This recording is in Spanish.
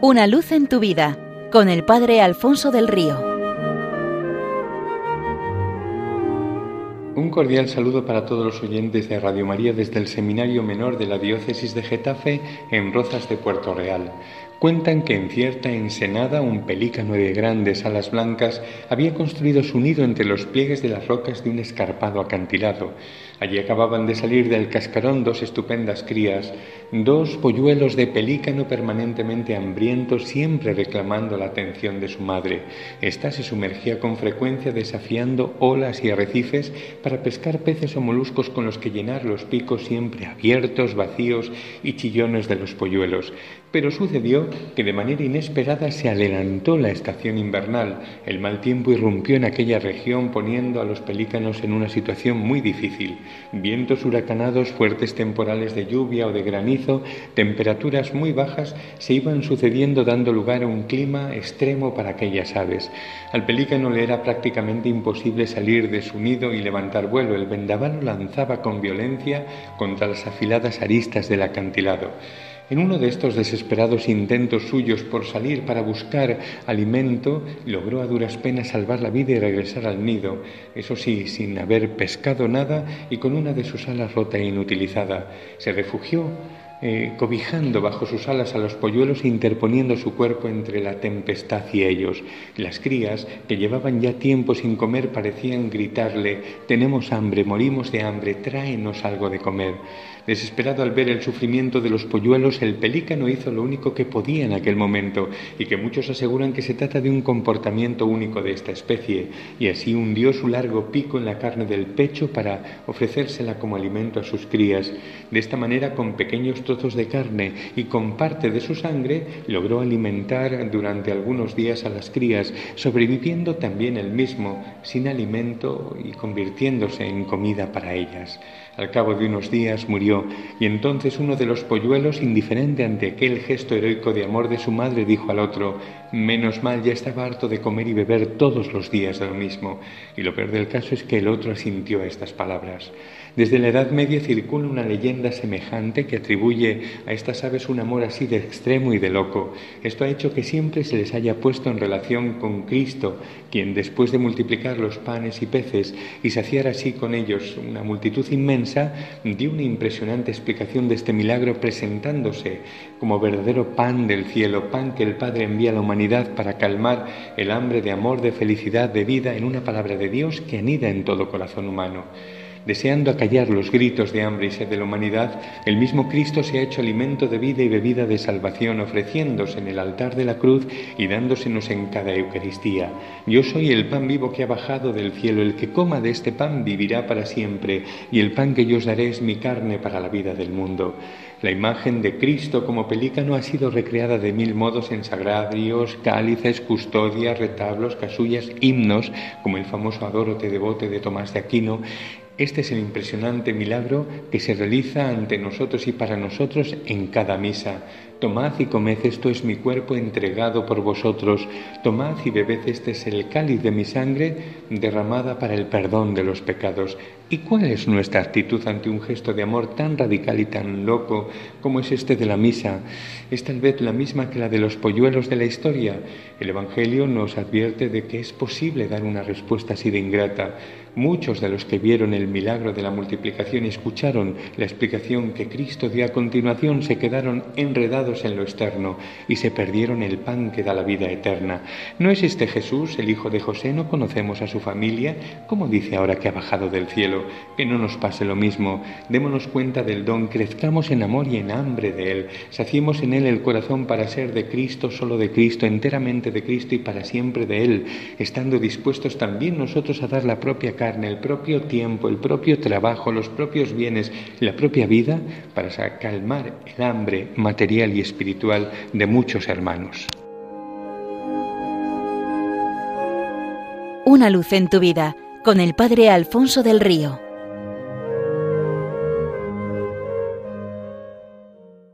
Una luz en tu vida con el Padre Alfonso del Río. Un cordial saludo para todos los oyentes de Radio María desde el Seminario Menor de la Diócesis de Getafe en Rozas de Puerto Real. Cuentan que en cierta ensenada un pelícano de grandes alas blancas había construido su nido entre los pliegues de las rocas de un escarpado acantilado. Allí acababan de salir del cascarón dos estupendas crías, dos polluelos de pelícano permanentemente hambrientos, siempre reclamando la atención de su madre. Esta se sumergía con frecuencia desafiando olas y arrecifes para pescar peces o moluscos con los que llenar los picos siempre abiertos, vacíos y chillones de los polluelos. Pero sucedió que de manera inesperada se adelantó la estación invernal. El mal tiempo irrumpió en aquella región poniendo a los pelícanos en una situación muy difícil. Vientos huracanados, fuertes temporales de lluvia o de granizo, temperaturas muy bajas se iban sucediendo dando lugar a un clima extremo para aquellas aves. Al pelícano le era prácticamente imposible salir de su nido y levantar vuelo. El vendaval lanzaba con violencia contra las afiladas aristas del acantilado. En uno de estos desesperados intentos suyos por salir para buscar alimento, logró a duras penas salvar la vida y regresar al nido, eso sí, sin haber pescado nada y con una de sus alas rota e inutilizada. Se refugió eh, cobijando bajo sus alas a los polluelos e interponiendo su cuerpo entre la tempestad y ellos. Las crías, que llevaban ya tiempo sin comer, parecían gritarle Tenemos hambre, morimos de hambre, tráenos algo de comer. Desesperado al ver el sufrimiento de los polluelos, el pelícano hizo lo único que podía en aquel momento, y que muchos aseguran que se trata de un comportamiento único de esta especie, y así hundió su largo pico en la carne del pecho para ofrecérsela como alimento a sus crías. De esta manera, con pequeños trozos de carne y con parte de su sangre, logró alimentar durante algunos días a las crías, sobreviviendo también él mismo, sin alimento y convirtiéndose en comida para ellas. Al cabo de unos días murió, y entonces uno de los polluelos, indiferente ante aquel gesto heroico de amor de su madre, dijo al otro Menos mal ya estaba harto de comer y beber todos los días de lo mismo. Y lo peor del caso es que el otro asintió a estas palabras. Desde la Edad Media circula una leyenda semejante que atribuye a estas aves un amor así de extremo y de loco. Esto ha hecho que siempre se les haya puesto en relación con Cristo, quien después de multiplicar los panes y peces y saciar así con ellos una multitud inmensa, dio una impresionante explicación de este milagro presentándose como verdadero pan del cielo, pan que el Padre envía a la humanidad para calmar el hambre de amor, de felicidad, de vida en una palabra de Dios que anida en todo corazón humano. Deseando acallar los gritos de hambre y sed de la humanidad, el mismo Cristo se ha hecho alimento de vida y bebida de salvación, ofreciéndose en el altar de la cruz y dándosenos en cada Eucaristía. Yo soy el pan vivo que ha bajado del cielo, el que coma de este pan vivirá para siempre, y el pan que yo os daré es mi carne para la vida del mundo. La imagen de Cristo como pelícano ha sido recreada de mil modos en sagrarios, cálices, custodias, retablos, casullas, himnos, como el famoso Adorote devote de Tomás de Aquino, este es el impresionante milagro que se realiza ante nosotros y para nosotros en cada misa. Tomad y comed, esto es mi cuerpo entregado por vosotros. Tomad y bebed, este es el cáliz de mi sangre derramada para el perdón de los pecados. ¿Y cuál es nuestra actitud ante un gesto de amor tan radical y tan loco como es este de la misa? Es tal vez la misma que la de los polluelos de la historia. El Evangelio nos advierte de que es posible dar una respuesta así de ingrata. Muchos de los que vieron el milagro de la multiplicación y escucharon la explicación que Cristo dio a continuación se quedaron enredados en lo externo y se perdieron el pan que da la vida eterna. ¿No es este Jesús, el hijo de José? ¿No conocemos a su familia? ¿Cómo dice ahora que ha bajado del cielo? que no nos pase lo mismo. Démonos cuenta del don, crezcamos en amor y en hambre de Él, saciemos en Él el corazón para ser de Cristo, solo de Cristo, enteramente de Cristo y para siempre de Él, estando dispuestos también nosotros a dar la propia carne, el propio tiempo, el propio trabajo, los propios bienes, la propia vida, para calmar el hambre material espiritual de muchos hermanos. Una luz en tu vida con el Padre Alfonso del Río.